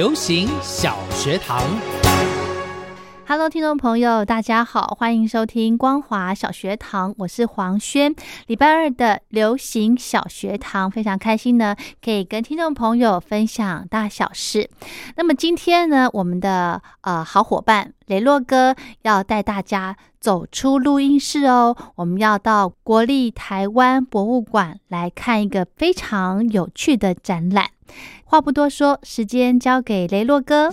流行小学堂。，Hello，听众朋友，大家好，欢迎收听光华小学堂，我是黄轩。礼拜二的流行小学堂，非常开心呢，可以跟听众朋友分享大小事。那么今天呢，我们的呃好伙伴雷洛哥要带大家走出录音室哦，我们要到国立台湾博物馆来看一个非常有趣的展览。话不多说，时间交给雷洛哥。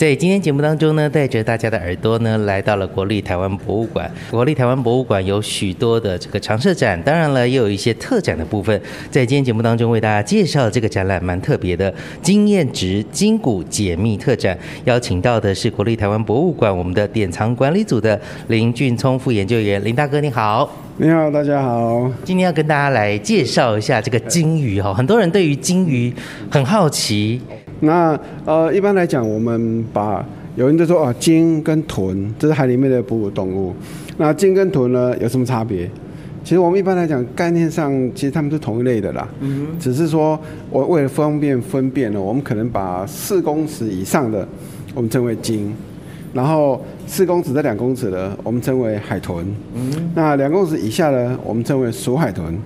在今天节目当中呢，带着大家的耳朵呢，来到了国立台湾博物馆。国立台湾博物馆有许多的这个常设展，当然了，也有一些特展的部分。在今天节目当中为大家介绍这个展览，蛮特别的经验值筋骨解密特展。邀请到的是国立台湾博物馆我们的典藏管理组的林俊聪副研究员，林大哥你好。你好，大家好。今天要跟大家来介绍一下这个金鱼哈，很多人对于金鱼很好奇。那呃，一般来讲，我们把有人就说啊，鲸跟豚这是海里面的哺乳动物。那鲸跟豚呢有什么差别？其实我们一般来讲概念上，其实它们是同一类的啦。嗯只是说我为了方便分辨呢，我们可能把四公尺以上的我们称为鲸，然后四公尺到两公尺的我们称为海豚。嗯。那两公尺以下的我们称为鼠海豚。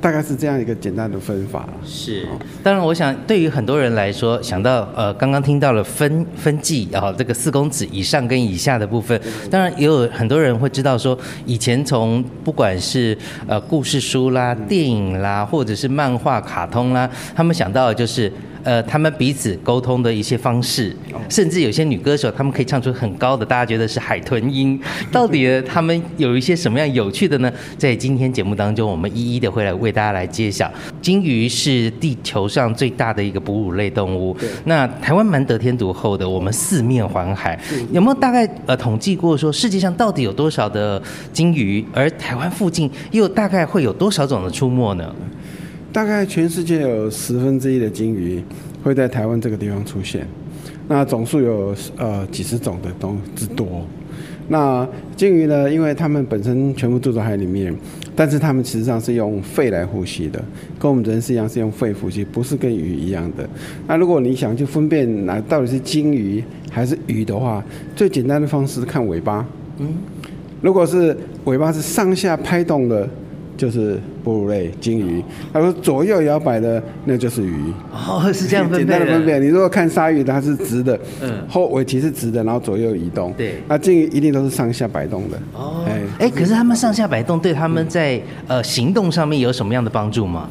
大概是这样一个简单的分法了。是，当然，我想对于很多人来说，想到呃，刚刚听到了分分季啊，这个四公尺以上跟以下的部分，当然也有很多人会知道说，以前从不管是呃故事书啦、电影啦，或者是漫画、卡通啦，他们想到的就是。呃，他们彼此沟通的一些方式，甚至有些女歌手，她们可以唱出很高的，大家觉得是海豚音。到底他们有一些什么样有趣的呢？在今天节目当中，我们一一的会来为大家来揭晓。鲸鱼是地球上最大的一个哺乳类动物。那台湾蛮得天独厚的，我们四面环海，有没有大概呃统计过说世界上到底有多少的鲸鱼？而台湾附近又大概会有多少种的出没呢？大概全世界有十分之一的鲸鱼会在台湾这个地方出现，那总数有呃几十种的东之多。那鲸鱼呢，因为它们本身全部住在海里面，但是它们实际上是用肺来呼吸的，跟我们人是一样是用肺呼吸，不是跟鱼一样的。那如果你想去分辨哪到底是鲸鱼还是鱼的话，最简单的方式是看尾巴。嗯，如果是尾巴是上下拍动的。就是哺乳类鲸鱼，他说左右摇摆的那就是鱼。哦，是这样分 简单的分辨。你如果看鲨鱼，它是直的，嗯，后尾鳍是直的，然后左右移动。对，那鲸鱼一定都是上下摆动的。哦，哎，哎，可是他们上下摆动对他们在呃行动上面有什么样的帮助吗？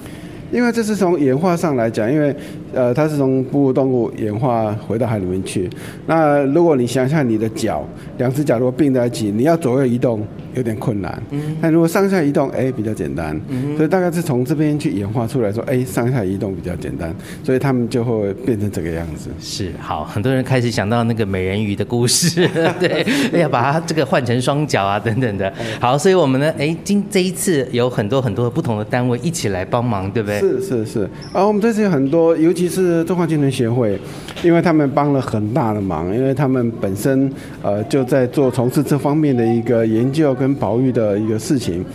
因为这是从演化上来讲，因为呃它是从哺乳动物演化回到海里面去。那如果你想象你的脚，两只脚如果并在一起，你要左右移动。有点困难，嗯但如果上下移动，哎，比较简单，嗯所以大概是从这边去演化出来说，哎，上下移动比较简单，所以他们就会变成这个样子。是，好，很多人开始想到那个美人鱼的故事，对，要把它这个换成双脚啊，等等的。好，所以我们呢，哎，今这一次有很多很多不同的单位一起来帮忙，对不对？是是是，啊，我们这次有很多，尤其是中华精神协会，因为他们帮了很大的忙，因为他们本身呃就在做从事这方面的一个研究跟。保育的一个事情，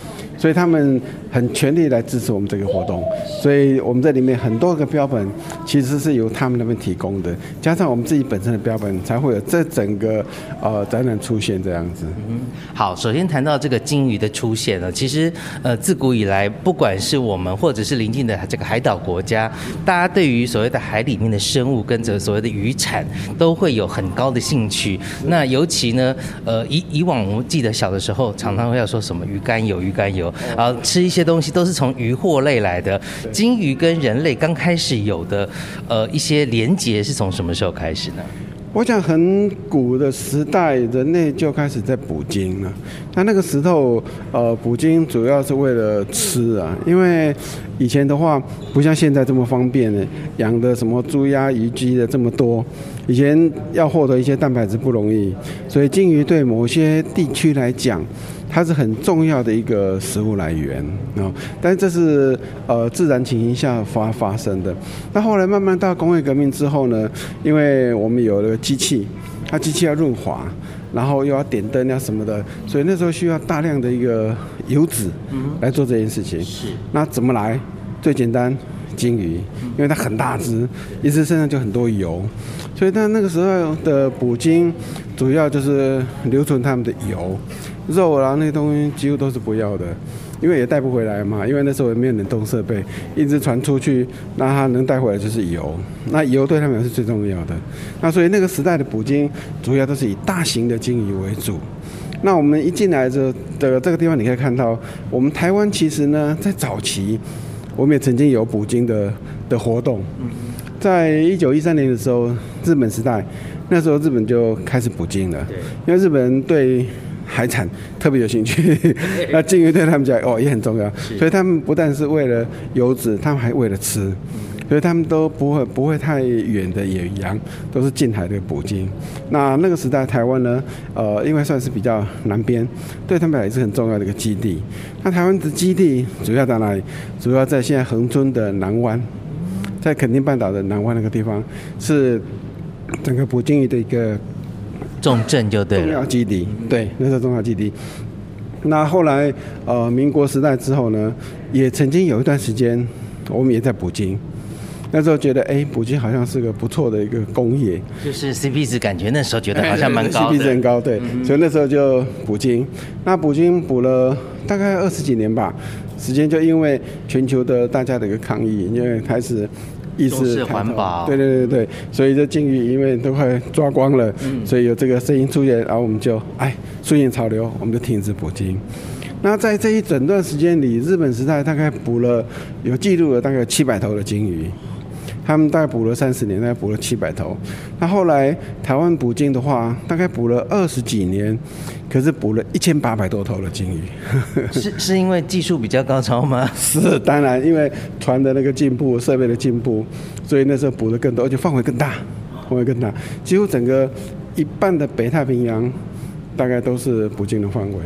所以他们很全力来支持我们这个活动。所以我们这里面很多个标本其实是由他们那边提供的，加上我们自己本身的标本，才会有这整个呃展览出现这样子。嗯好，首先谈到这个鲸鱼的出现呢，其实呃自古以来，不管是我们或者是邻近的这个海岛国家，大家对于所谓的海里面的生物跟着所谓的渔产，都会有很高的兴趣。那尤其呢，呃以以往我们记得小的时候，常常会要说什么鱼肝油、鱼肝油，然后吃一些东西都是从鱼货类来的。鲸鱼跟人类刚开始有的呃一些连结是从什么时候开始呢？我想很古的时代，人类就开始在捕鲸了。那那个时候，呃，捕鲸主要是为了吃啊，因为以前的话不像现在这么方便呢，养的什么猪鸭鱼鸡的这么多，以前要获得一些蛋白质不容易，所以鲸鱼对某些地区来讲。它是很重要的一个食物来源啊，但是这是呃自然情形下发发生的。那后来慢慢到工业革命之后呢，因为我们有了机器，它机器要润滑，然后又要点灯啊什么的，所以那时候需要大量的一个油脂来做这件事情。是。那怎么来？最简单，鲸鱼，因为它很大只，一只身上就很多油，所以它那个时候的捕鲸主要就是留存它们的油。肉啊，那些东西几乎都是不要的，因为也带不回来嘛。因为那时候也没有冷冻设备，一直传出去，那它能带回来就是油。那油对他们是最重要的。那所以那个时代的捕鲸主要都是以大型的鲸鱼为主。那我们一进来这的这个地方，你可以看到，我们台湾其实呢，在早期我们也曾经有捕鲸的的活动。在一九一三年的时候，日本时代，那时候日本就开始捕鲸了。因为日本人对海产特别有兴趣，那鲸鱼对他们讲哦也很重要，所以他们不但是为了油脂，他们还为了吃，所以他们都不会不会太远的远洋，都是近海的捕鲸。那那个时代台湾呢，呃，因为算是比较南边，对他们也是很重要的一个基地。那台湾的基地主要在哪里？主要在现在恒春的南湾，在垦丁半岛的南湾那个地方，是整个捕鲸鱼的一个。重镇就对了，重要基地，对，那是重要基地。那后来，呃，民国时代之后呢，也曾经有一段时间，我们也在捕鲸。那时候觉得，哎，捕鲸好像是个不错的一个工业，就是 CP 值感觉那时候觉得好像蛮高，CP 值很高，对。所以那时候就捕鲸。那捕鲸捕了大概二十几年吧，时间就因为全球的大家的一个抗议，因为开始。意识环保，对对对对，所以这鲸鱼因为都快抓光了，所以有这个声音出现，然后我们就哎顺应潮流，我们就停止捕鲸。那在这一整段时间里，日本时代大概捕了有记录了大概七百头的鲸鱼。他们大概捕了三十年，大概捕了七百头。那后来台湾捕鲸的话，大概捕了二十几年，可是捕了一千八百多头的鲸鱼。是是因为技术比较高超吗？是，当然，因为船的那个进步、设备的进步，所以那时候捕的更多，而且范围更大，范围更大，几乎整个一半的北太平洋大概都是捕鲸的范围。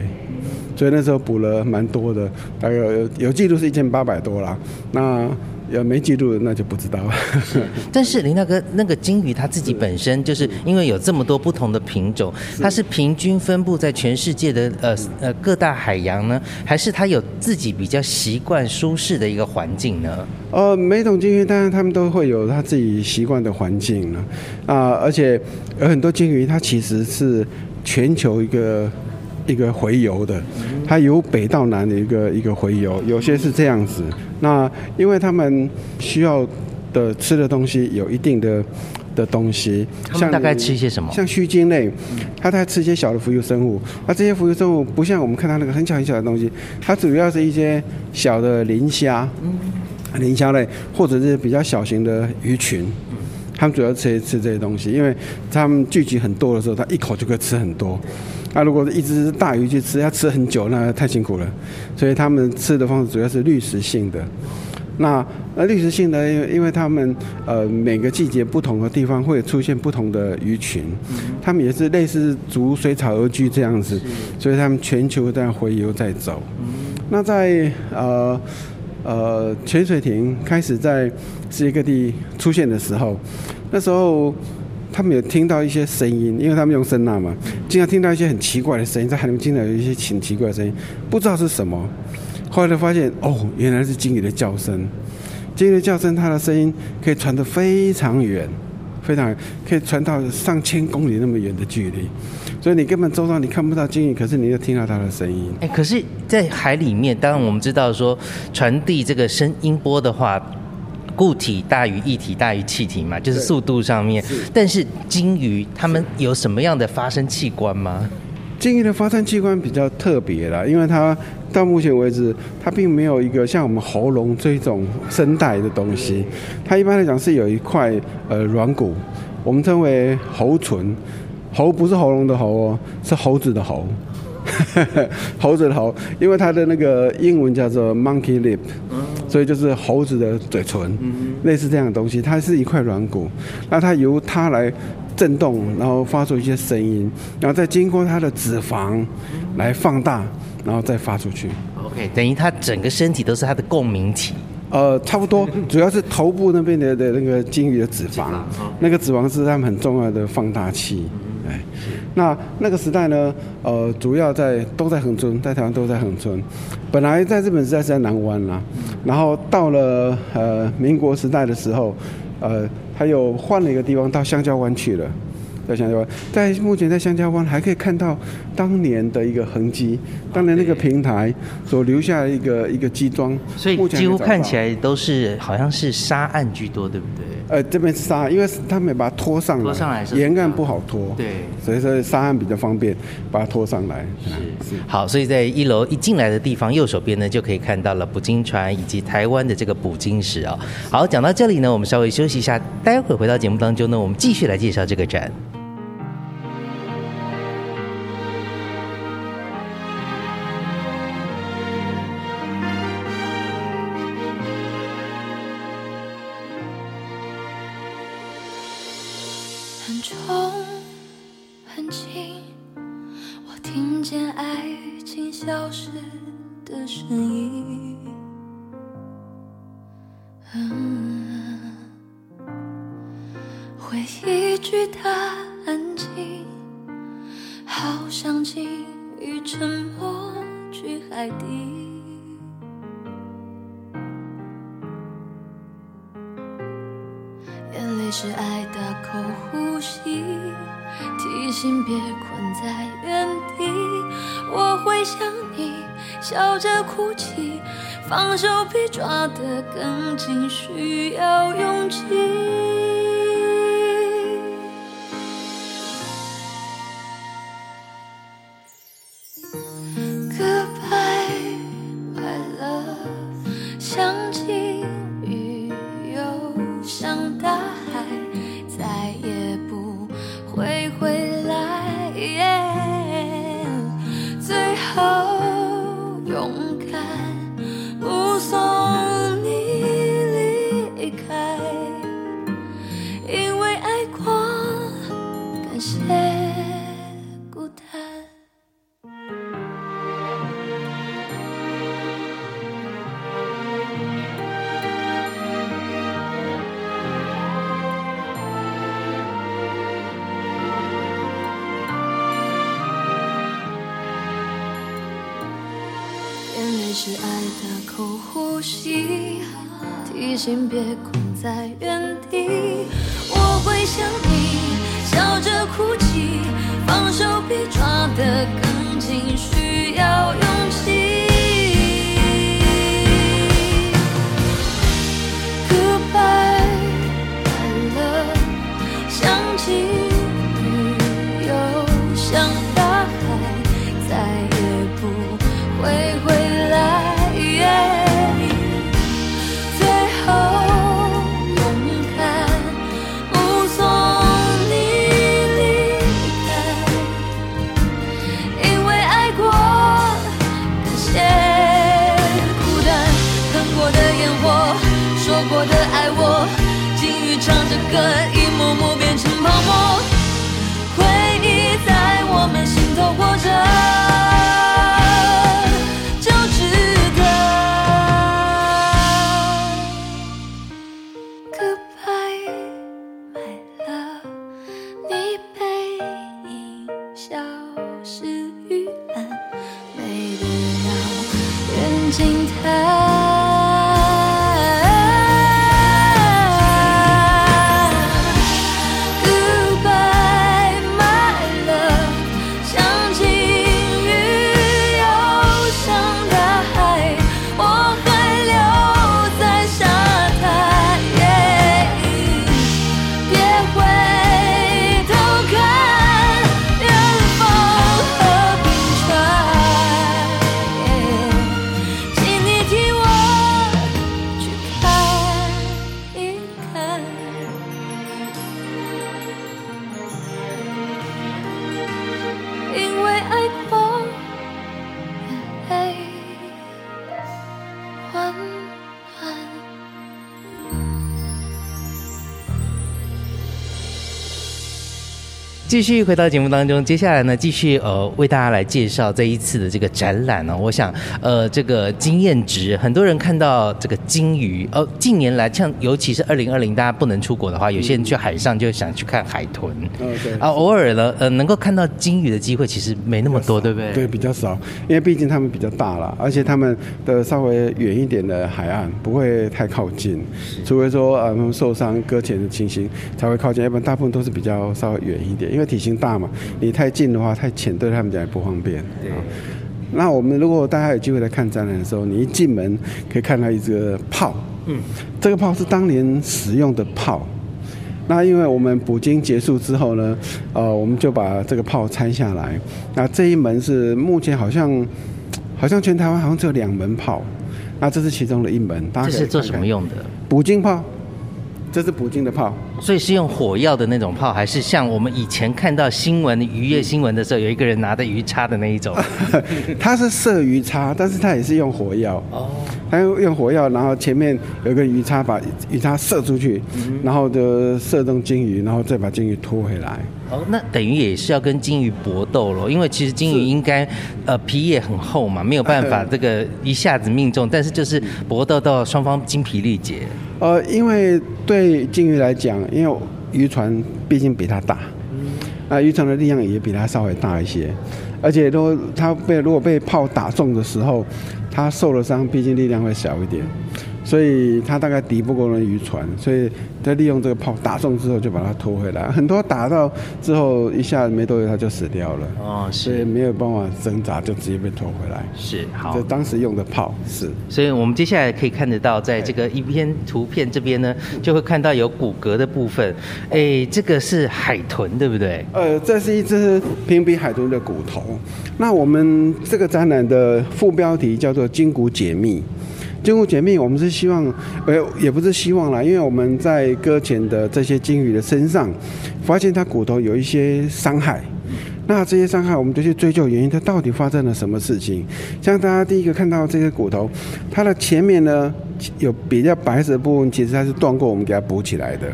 所以那时候捕了蛮多的，大概有有记录是一千八百多啦。那要没记录，那就不知道了。但是林大哥，那个金鱼它自己本身就是因为有这么多不同的品种，它是平均分布在全世界的呃呃各大海洋呢，还是它有自己比较习惯舒适的一个环境呢？呃，每种金鱼当然它们都会有它自己习惯的环境了啊，而且有很多金鱼它其实是全球一个。一个洄游的，它由北到南的一个一个洄游，有些是这样子。那因为他们需要的吃的东西有一定的的东西，像大概吃一些什么？像须鲸类，它在吃一些小的浮游生物。那这些浮游生物不像我们看到那个很小很小的东西，它主要是一些小的磷虾，磷虾类或者是比较小型的鱼群。他们主要吃吃这些东西，因为他们聚集很多的时候，它一口就可以吃很多。那如果是一只大鱼去吃，要吃很久，那太辛苦了。所以他们吃的方式主要是滤食性的。那那滤食性的，因为因为他们呃每个季节不同的地方会出现不同的鱼群，他们也是类似逐水草而居这样子，所以他们全球在洄游在走。那在呃呃潜水艇开始在世界各地出现的时候，那时候。他们有听到一些声音，因为他们用声呐嘛，经常听到一些很奇怪的声音，在海里面经常有一些很奇怪的声音，不知道是什么。后来就发现，哦，原来是鲸鱼的叫声。鲸鱼的叫声，它的声音可以传得非常远，非常可以传到上千公里那么远的距离，所以你根本周遭你看不到鲸鱼，可是你又听到它的声音。哎，可是，在海里面，当然我们知道说，传递这个声音波的话，固体大于液体大于气体嘛，就是速度上面。但是鲸鱼它们有什么样的发声器官吗？鲸鱼的发声器官比较特别啦，因为它到目前为止，它并没有一个像我们喉咙这种声带的东西。它一般来讲是有一块呃软骨，我们称为喉唇。喉不是喉咙的喉哦，是猴子的喉。猴子的喉，因为它的那个英文叫做 monkey lip，所以就是猴子的嘴唇，类似这样的东西。它是一块软骨，那它由它来震动，然后发出一些声音，然后再经过它的脂肪来放大，然后再发出去。OK，等于它整个身体都是它的共鸣体。呃，差不多，主要是头部那边的的那个鲸鱼的脂肪，那个脂肪是它们很重要的放大器。哎，那那个时代呢，呃，主要在都在恒春，在台湾都在恒春。本来在日本时代是在南湾啦，然后到了呃民国时代的时候，呃，还有换了一个地方到香蕉湾去了。在香蕉湾，在目前在香蕉湾还可以看到当年的一个痕迹，当年那个平台所留下的一个一个基桩，所以几乎看起来都是好像是沙岸居多，对不对？呃，这边是沙，因为他们把它拖上来，拖上来是沿岸不好拖，对所以说沙岸比较方便，把它拖上来。是是。好，所以在一楼一进来的地方，右手边呢就可以看到了捕鲸船以及台湾的这个捕鲸石啊。好，讲到这里呢，我们稍微休息一下，待会儿回到节目当中呢，我们继续来介绍这个展。会想你，笑着哭泣，放手比抓得更紧，需要勇气。是爱的口呼吸，提醒别困在原地。我会想你，笑着哭泣，放手比抓得更紧，鱼继续回到节目当中，接下来呢，继续呃为大家来介绍这一次的这个展览呢、我想呃这个经验值，很多人看到这个鲸鱼，呃近年来像尤其是二零二零大家不能出国的话，有些人去海上就想去看海豚。啊，偶尔呢，呃，能够看到鲸鱼的机会其实没那么多，对不对？对，比较少，因为毕竟他们比较大了，而且他们的稍微远一点的海岸不会太靠近，除非说呃他们受伤搁浅的情形才会靠近，要不然大部分都是比较稍微远一点，因为体型大嘛，你太近的话太浅对他们讲也不方便。对啊那我们如果大家有机会来看展览的时候，你一进门可以看到一个炮，嗯，这个炮是当年使用的炮。那因为我们捕鲸结束之后呢，呃，我们就把这个炮拆下来。那这一门是目前好像，好像全台湾好像只有两门炮，那这是其中的一门。大家是做什么？用的？捕鲸炮，这是捕鲸的炮。所以是用火药的那种炮，还是像我们以前看到新闻渔业新闻的时候，有一个人拿着鱼叉的那一种？它是射鱼叉，但是它也是用火药。哦，它用用火药，然后前面有一个鱼叉，把鱼叉射出去，然后就射中鲸鱼，然后再把鲸鱼拖回来。哦，那等于也是要跟鲸鱼搏斗咯，因为其实鲸鱼应该呃皮也很厚嘛，没有办法 这个一下子命中，但是就是搏斗到双方精疲力竭。呃，因为对鲸鱼来讲，因为渔船毕竟比它大，啊、渔船的力量也比它稍微大一些，而且都它被如果被炮打中的时候，它受了伤，毕竟力量会小一点，所以它大概敌不过那渔船，所以它利用这个炮打中之后就把它拖回来，很多打到之后一下没多久它就死掉了，哦，所以没有办法挣扎，就直接被拖回来。是好这。当时用的炮是。所以我们接下来可以看得到，在这个一篇图片这边呢，就会看到有骨骼的部分。哎，这个是海豚，对不对？呃，这是一只平鼻海豚的骨头。那我们这个展览的副标题叫做“筋骨解密”。筋骨解密，我们是希望，呃，也不是希望啦，因为我们在搁浅的这些鲸鱼的身上，发现它骨头有一些伤害。那这些伤害，我们就去追究原因，它到底发生了什么事情？像大家第一个看到这个骨头，它的前面呢有比较白色的部分，其实它是断过，我们给它补起来的。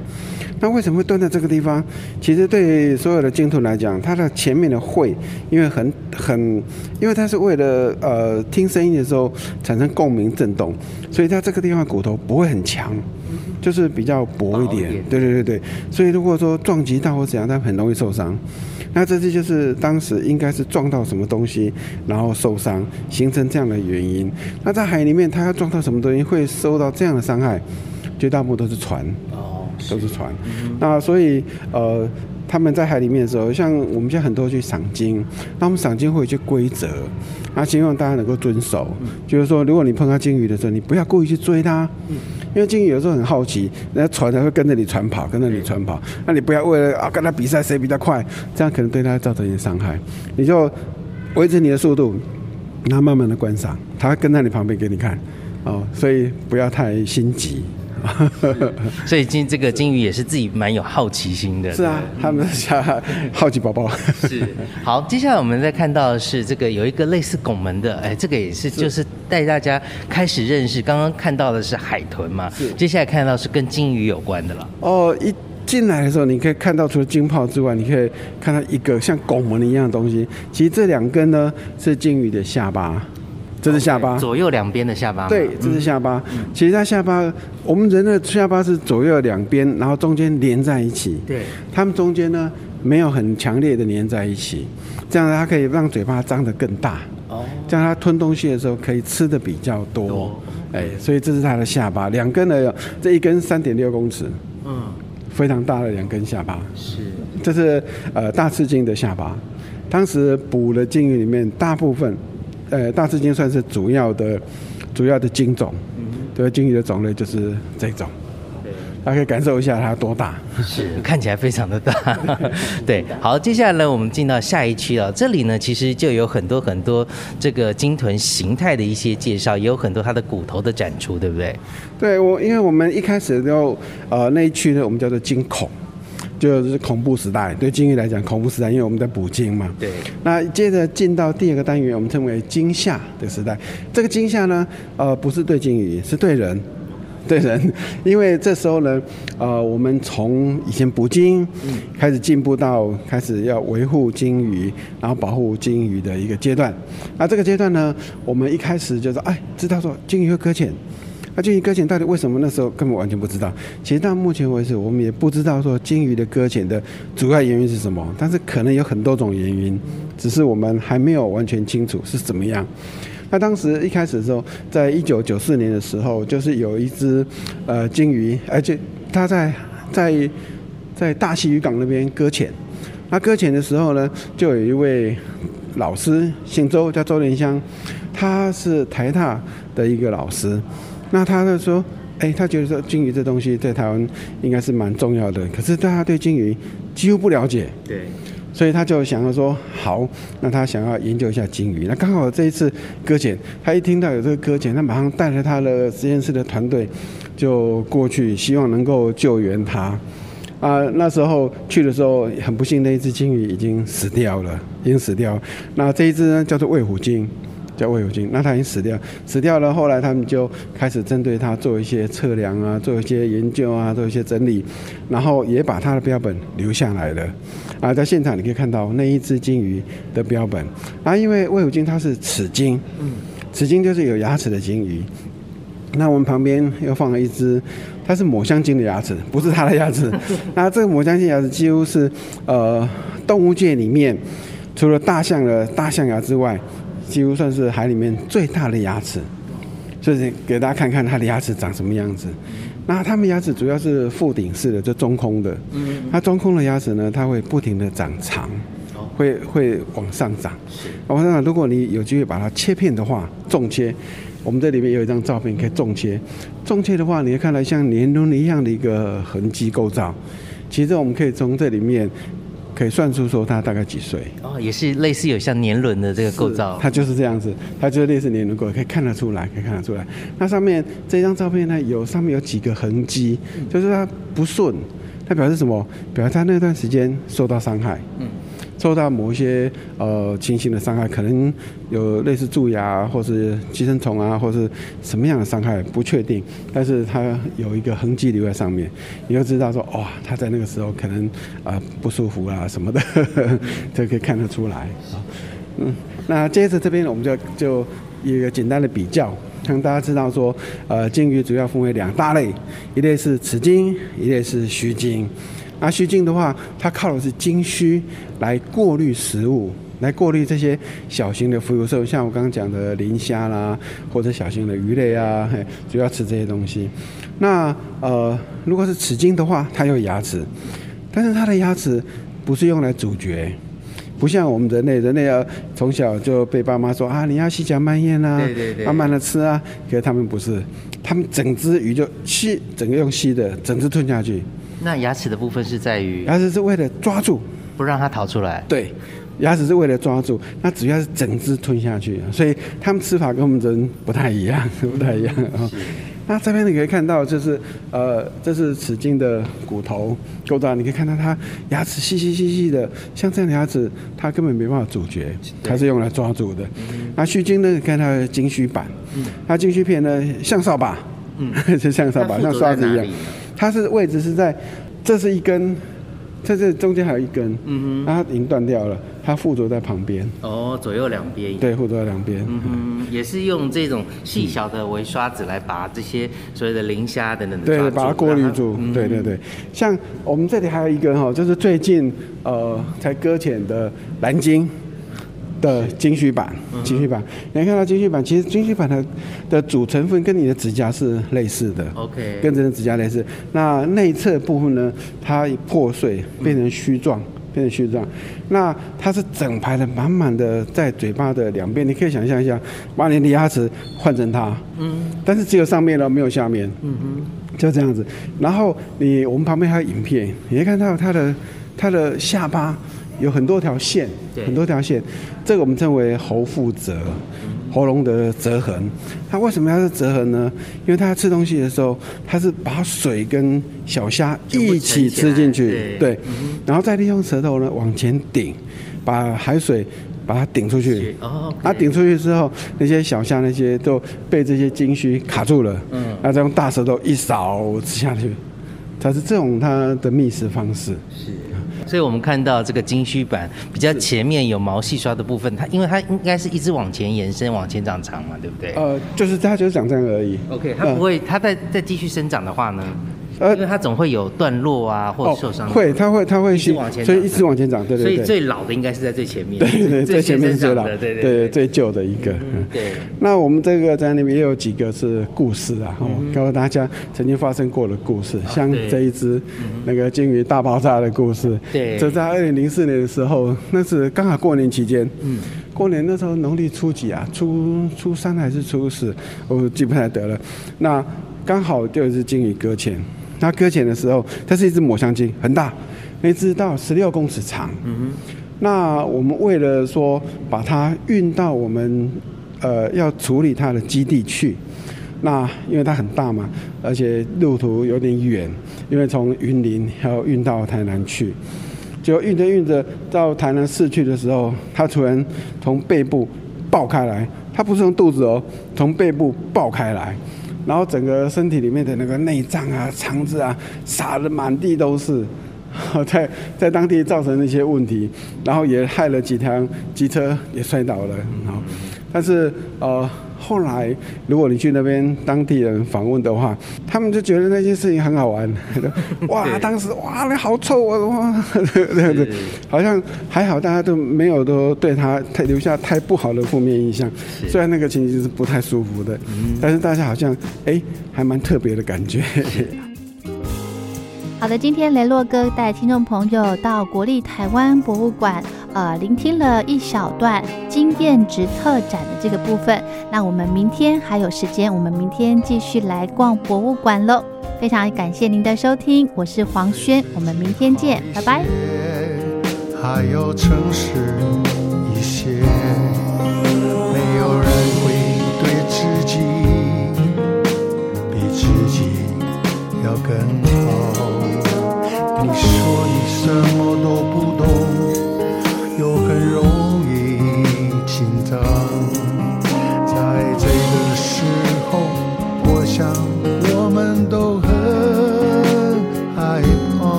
那为什么会断在这个地方？其实对所有的鲸豚来讲，它的前面的喙，因为很很，因为它是为了呃听声音的时候产生共鸣震动，所以它这个地方骨头不会很强，就是比较薄一点薄一点。对对对对，所以如果说撞击到或怎样，它很容易受伤。那这些就是当时应该是撞到什么东西，然后受伤，形成这样的原因。那在海里面，它要撞到什么东西会受到这样的伤害？绝大部分都是船。哦，都是船。那所以呃，他们在海里面的时候，像我们现在很多去赏鲸，那我们赏鲸会有一些规则，那希望大家能够遵守。就是说，如果你碰到鲸鱼的时候，你不要故意去追它，因为鲸鱼有时候很好奇，人家船才会跟着你船跑，跟着你船跑，那你不要为了啊跟它比赛谁比较快，这样可能对它造成一些伤害。你就维持你的速度，然后慢慢的观赏，它会跟在你旁边给你看。哦，所以不要太心急。所以金这个金鱼也是自己蛮有好奇心的。是啊，他们家好奇宝宝。是，好，接下来我们再看到的是这个有一个类似拱门的，哎，这个也是就是带大家开始认识。刚刚看到的是海豚嘛，接下来看到是跟金鱼有关的了。哦，一进来的时候，你可以看到除了金泡之外，你可以看到一个像拱门一样的东西。其实这两根呢是鲸鱼的下巴，这是下巴。左右两边的下巴吗。对，这是下巴。其实它下巴，我们人的下巴是左右两边，然后中间连在一起。对，它们中间呢没有很强烈的连在一起，这样它可以让嘴巴张得更大。哦，这样它吞东西的时候可以吃的比较多。多哎，所以这是它的下巴，两根的，这一根三点六公尺，嗯，非常大的两根下巴。是，这是呃大赤鲸的下巴。当时捕的鲸鱼里面，大部分，呃，大赤鲸算是主要的主要的鲸种。对，鲸鱼的种类就是这种。大家可以感受一下它多大。是，看起来非常的大。对，好，接下来呢，我们进到下一区了。这里呢，其实就有很多很多这个鲸豚形态的一些介绍，也有很多它的骨头的展出，对不对？对我，因为我们一开始就呃那一区呢，我们叫做鲸恐，就是恐怖时代。对鲸鱼来讲，恐怖时代，因为我们在捕鲸嘛。对，那接着进到第二个单元，我们称为惊吓的时代。这个惊吓呢，呃，不是对鲸鱼，是对人。对人，因为这时候呢，呃，我们从以前捕鲸开始进步到开始要维护鲸鱼，然后保护鲸鱼的一个阶段。那这个阶段呢，我们一开始就是哎，知道说鲸鱼会搁浅。那鲸鱼搁浅到底为什么？那时候根本完全不知道。其实到目前为止，我们也不知道说鲸鱼的搁浅的主要原因是什么，但是可能有很多种原因，只是我们还没有完全清楚是怎么样。那当时一开始的时候，在一九九四年的时候，就是有一只呃鲸鱼，而且它在在在大溪渔港那边搁浅。那搁浅的时候呢，就有一位老师，姓周，叫周连香，他是台大的一个老师。那他就说，哎，他觉得说鲸鱼这东西在台湾应该是蛮重要的，可是大家对鲸鱼几乎不了解。对，所以他就想要说，好，那他想要研究一下鲸鱼。那刚好这一次搁浅，他一听到有这个搁浅，他马上带着他的实验室的团队就过去，希望能够救援它。啊，那时候去的时候很不幸，那一只鲸鱼已经死掉了，已经死掉。那这一只呢，叫做卫虎鲸。叫魏虎金，那他已经死掉，死掉了。后来他们就开始针对他做一些测量啊，做一些研究啊，做一些整理，然后也把他的标本留下来了。啊，在现场你可以看到那一只鲸鱼的标本。啊，因为魏虎金它是齿鲸，嗯，齿鲸就是有牙齿的鲸鱼。那我们旁边又放了一只，它是抹香鲸的牙齿，不是它的牙齿。那这个抹香鲸牙齿几乎是呃动物界里面除了大象的大象牙之外。几乎算是海里面最大的牙齿，就是给大家看看它的牙齿长什么样子。那它们牙齿主要是覆顶式的，就中空的。嗯。那中空的牙齿呢，它会不停的长长，会会往上长。往上长，如果你有机会把它切片的话，重切，我们这里面有一张照片可以重切。重切的话，你会看到像年轮一样的一个痕迹构造。其实我们可以从这里面。可以算出说他大概几岁哦，也是类似有像年轮的这个构造，它就是这样子，它就是类似年轮构，可以看得出来，可以看得出来。那上面这张照片呢，有上面有几个痕迹，就是它不顺，它表示什么？表示它那段时间受到伤害。嗯。受到某一些呃轻型的伤害，可能有类似蛀牙，或是寄生虫啊，或是什么样的伤害不确定，但是它有一个痕迹留在上面，你就知道说，哇，他在那个时候可能啊不舒服啊什么的，这可以看得出来啊。嗯，那接着这边我们就就一个简单的比较，让大家知道说，呃，鲸鱼主要分为两大类，一类是雌鲸，一类是须鲸。那须鲸的话，它靠的是鲸须来过滤食物，来过滤这些小型的浮游兽，像我刚刚讲的磷虾啦，或者小型的鱼类啊，主要吃这些东西。那呃，如果是齿鲸的话，它有牙齿，但是它的牙齿不是用来咀嚼，不像我们人类，人类要从小就被爸妈说啊，你要细嚼慢咽啊，慢慢的吃啊，可是他们不是，他们整只鱼就吸，整个用吸的，整只吞下去。那牙齿的部分是在于，牙齿是为了抓住，不让它逃出来。对，牙齿是为了抓住，那主要是整只吞下去，所以他们吃法跟我们人不太一样，不太一样啊。那这边你可以看到，就是呃，这是齿鲸的骨头构造，你可以看到它牙齿细细细细的，像这样的牙齿，它根本没办法咀嚼，它是用来抓住的。那须鲸呢，看它的鲸须板，它鲸须片呢像扫把，嗯，就像扫把，像刷子一样。它是位置是在，这是一根，在这中间还有一根，嗯哼，它已经断掉了，它附着在旁边。哦，左右两边。对，附着在两边。嗯哼，也是用这种细小的微刷子来把这些所谓的磷虾等等的。对，把它过滤住。对对对，像我们这里还有一根哈，就是最近呃才搁浅的蓝鲸。的金须板，金须板，你看到金须板，其实金须板的的主成分跟你的指甲是类似的，OK，跟人的指甲类似。那内侧部分呢，它破碎变成须状，变成虚状。那它是整排的，满满的在嘴巴的两边，你可以想象一下，把你的牙齿换成它，嗯，但是只有上面了，没有下面，嗯哼，就这样子。然后你我们旁边还有影片，你可以看到它的它的下巴。有很多条线，很多条线，这个我们称为喉腹折，喉咙的折痕。它为什么要是折痕呢？因为它吃东西的时候，它是把水跟小虾一起吃进去，对，然后再利用舌头呢往前顶，把海水把它顶出去。哦，啊，顶出去之后，那些小虾那些都被这些金须卡住了。嗯。那再用大舌头一扫吃下去，它是这种它的觅食方式。所以我们看到这个金须板比较前面有毛细刷的部分，它因为它应该是一直往前延伸、往前长长嘛，对不对？呃，就是它就是长这样而已。OK，它不会，它再再继续生长的话呢，呃因为它总会有段落啊或者受伤的。会，它会，它会一直往前所以一直往前长，对对所以。最老的应该是在最前面，对对，最前面先最老，的，对对对最旧的一个。嗯对。那我们这个在那边也有几个是故事啊，哦，告诉大家曾经发生过的故事，像这一只那个鲸鱼大爆炸的故事。对这在二零零四年的时候，那是刚好过年期间。嗯，过年那时候农历初几啊？初初三还是初四？我记不太得了。那刚好就有一只鲸鱼搁浅。那搁浅的时候，它是一只抹香鲸，很大，那只到十六公尺长。嗯那我们为了说把它运到我们呃要处理它的基地去，那因为它很大嘛，而且路途有点远，因为从云林要运到台南去，就运着运着到台南市去的时候，它突然从背部爆开来，它不是从肚子哦，从背部爆开来。然后整个身体里面的那个内脏啊、肠子啊，撒的满地都是，在在当地造成了一些问题，然后也害了几辆机车也摔倒了，好，但是呃。后来，如果你去那边当地人访问的话，他们就觉得那件事情很好玩。哇，当时哇，那好臭啊！哇，这样子，好像还好，大家都没有都对他太留下太不好的负面印象。虽然那个情景是不太舒服的，但是大家好像哎，还蛮特别的感觉。好的，今天雷洛哥带听众朋友到国立台湾博物馆，呃，聆听了一小段经验值特展的这个部分。那我们明天还有时间，我们明天继续来逛博物馆喽。非常感谢您的收听，我是黄轩，我们明天见，拜拜。还有城市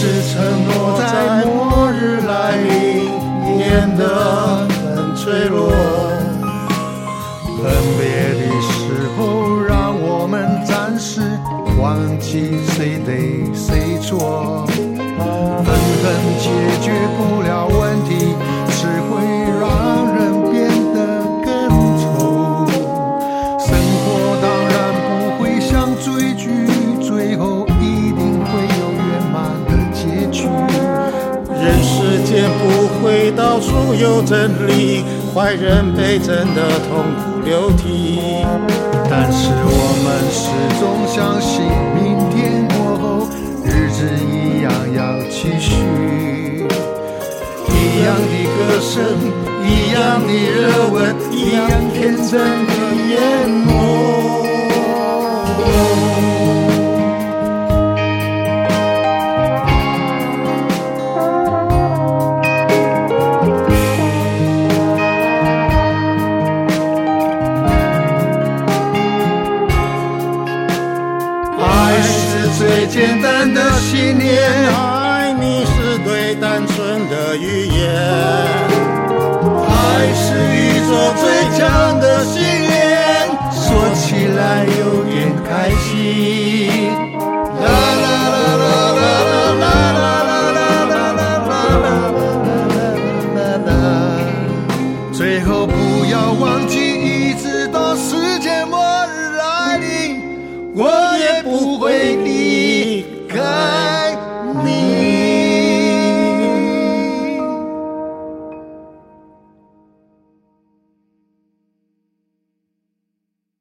是承诺在末日来临变得很脆弱。分别的时候，让我们暂时忘记谁对谁错。愤恨解决不了问有真理，坏人被真的痛哭流涕。但是我们始终相信，明天过后，日子一样要继续。一样的歌声，一样的热吻，一样天真的眼眸。